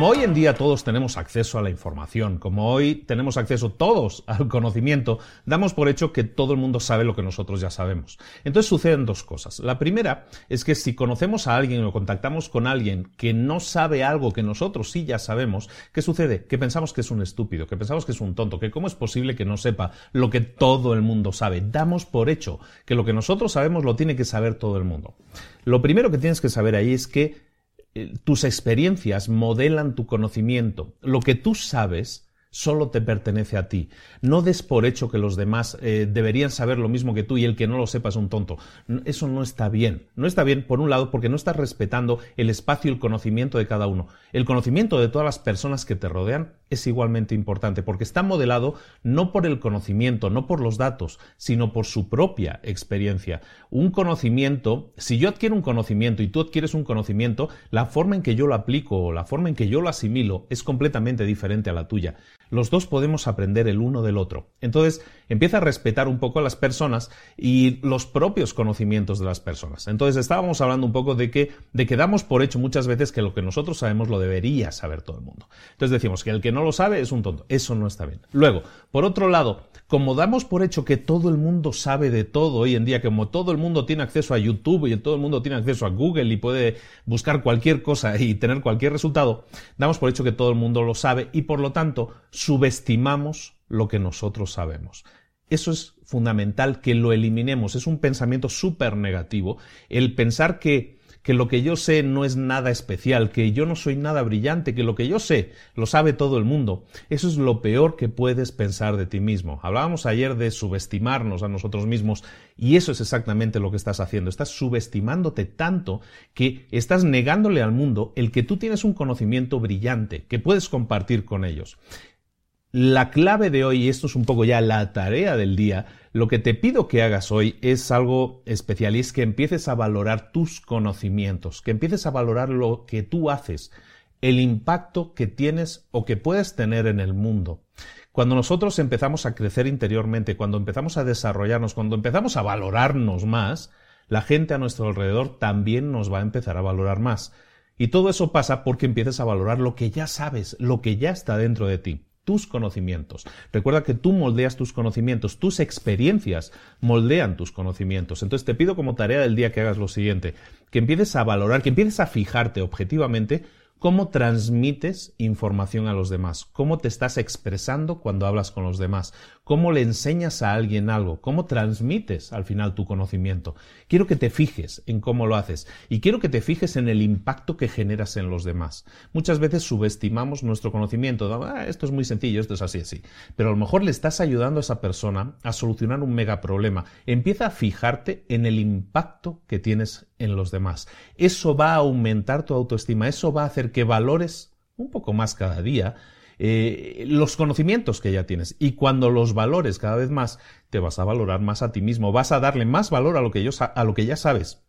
Como hoy en día todos tenemos acceso a la información, como hoy tenemos acceso todos al conocimiento, damos por hecho que todo el mundo sabe lo que nosotros ya sabemos. Entonces suceden dos cosas. La primera es que si conocemos a alguien o contactamos con alguien que no sabe algo que nosotros sí ya sabemos, ¿qué sucede? Que pensamos que es un estúpido, que pensamos que es un tonto, que cómo es posible que no sepa lo que todo el mundo sabe. Damos por hecho que lo que nosotros sabemos lo tiene que saber todo el mundo. Lo primero que tienes que saber ahí es que tus experiencias modelan tu conocimiento. Lo que tú sabes solo te pertenece a ti. No des por hecho que los demás eh, deberían saber lo mismo que tú y el que no lo sepa es un tonto. Eso no está bien. No está bien, por un lado, porque no estás respetando el espacio y el conocimiento de cada uno. El conocimiento de todas las personas que te rodean es igualmente importante, porque está modelado no por el conocimiento, no por los datos, sino por su propia experiencia. Un conocimiento, si yo adquiero un conocimiento y tú adquieres un conocimiento, la forma en que yo lo aplico o la forma en que yo lo asimilo es completamente diferente a la tuya los dos podemos aprender el uno del otro. Entonces, empieza a respetar un poco a las personas y los propios conocimientos de las personas. Entonces, estábamos hablando un poco de que, de que damos por hecho muchas veces que lo que nosotros sabemos lo debería saber todo el mundo. Entonces decimos que el que no lo sabe es un tonto. Eso no está bien. Luego, por otro lado, como damos por hecho que todo el mundo sabe de todo hoy en día, como todo el mundo tiene acceso a YouTube y todo el mundo tiene acceso a Google y puede buscar cualquier cosa y tener cualquier resultado, damos por hecho que todo el mundo lo sabe y por lo tanto subestimamos lo que nosotros sabemos. Eso es fundamental que lo eliminemos. Es un pensamiento súper negativo. El pensar que que lo que yo sé no es nada especial, que yo no soy nada brillante, que lo que yo sé lo sabe todo el mundo. Eso es lo peor que puedes pensar de ti mismo. Hablábamos ayer de subestimarnos a nosotros mismos y eso es exactamente lo que estás haciendo. Estás subestimándote tanto que estás negándole al mundo el que tú tienes un conocimiento brillante que puedes compartir con ellos. La clave de hoy, y esto es un poco ya la tarea del día, lo que te pido que hagas hoy es algo especial y es que empieces a valorar tus conocimientos, que empieces a valorar lo que tú haces, el impacto que tienes o que puedes tener en el mundo. Cuando nosotros empezamos a crecer interiormente, cuando empezamos a desarrollarnos, cuando empezamos a valorarnos más, la gente a nuestro alrededor también nos va a empezar a valorar más. Y todo eso pasa porque empieces a valorar lo que ya sabes, lo que ya está dentro de ti tus conocimientos. Recuerda que tú moldeas tus conocimientos, tus experiencias moldean tus conocimientos. Entonces te pido como tarea del día que hagas lo siguiente, que empieces a valorar, que empieces a fijarte objetivamente cómo transmites información a los demás, cómo te estás expresando cuando hablas con los demás, cómo le enseñas a alguien algo, cómo transmites al final tu conocimiento. Quiero que te fijes en cómo lo haces y quiero que te fijes en el impacto que generas en los demás. Muchas veces subestimamos nuestro conocimiento, ah, esto es muy sencillo, esto es así, así, pero a lo mejor le estás ayudando a esa persona a solucionar un mega problema. Empieza a fijarte en el impacto que tienes en los demás. Eso va a aumentar tu autoestima, eso va a hacer que valores un poco más cada día eh, los conocimientos que ya tienes. Y cuando los valores cada vez más, te vas a valorar más a ti mismo, vas a darle más valor a lo que, a lo que ya sabes.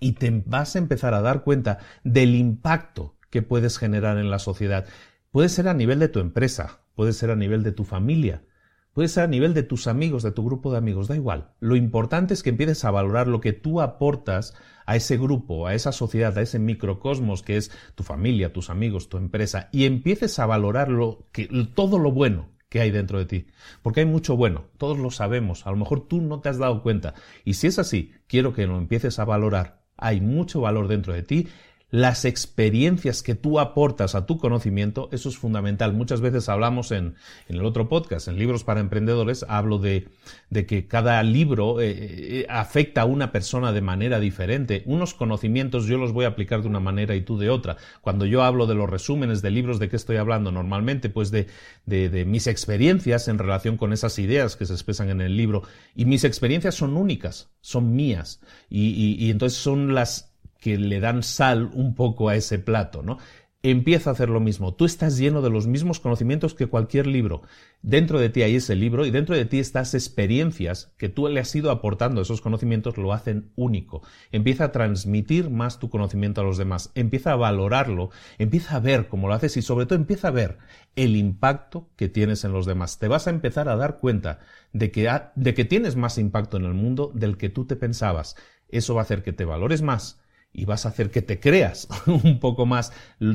Y te vas a empezar a dar cuenta del impacto que puedes generar en la sociedad. Puede ser a nivel de tu empresa, puede ser a nivel de tu familia, Puede ser a nivel de tus amigos, de tu grupo de amigos, da igual. Lo importante es que empieces a valorar lo que tú aportas a ese grupo, a esa sociedad, a ese microcosmos que es tu familia, tus amigos, tu empresa, y empieces a valorar que, todo lo bueno que hay dentro de ti. Porque hay mucho bueno, todos lo sabemos, a lo mejor tú no te has dado cuenta. Y si es así, quiero que lo empieces a valorar. Hay mucho valor dentro de ti las experiencias que tú aportas a tu conocimiento, eso es fundamental. Muchas veces hablamos en, en el otro podcast, en Libros para Emprendedores, hablo de, de que cada libro eh, eh, afecta a una persona de manera diferente. Unos conocimientos yo los voy a aplicar de una manera y tú de otra. Cuando yo hablo de los resúmenes de libros, ¿de qué estoy hablando? Normalmente, pues de, de, mis experiencias en relación con esas ideas que se expresan en el libro. Y mis experiencias son únicas, son mías. y, y entonces son las que le dan sal un poco a ese plato, ¿no? Empieza a hacer lo mismo. Tú estás lleno de los mismos conocimientos que cualquier libro. Dentro de ti hay ese libro y dentro de ti estas experiencias que tú le has ido aportando, esos conocimientos lo hacen único. Empieza a transmitir más tu conocimiento a los demás. Empieza a valorarlo. Empieza a ver cómo lo haces y sobre todo empieza a ver el impacto que tienes en los demás. Te vas a empezar a dar cuenta de que, de que tienes más impacto en el mundo del que tú te pensabas. Eso va a hacer que te valores más y vas a hacer que te creas un poco más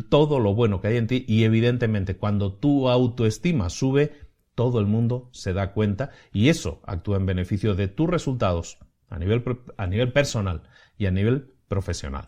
todo lo bueno que hay en ti y evidentemente cuando tu autoestima sube, todo el mundo se da cuenta y eso actúa en beneficio de tus resultados a nivel, a nivel personal y a nivel profesional.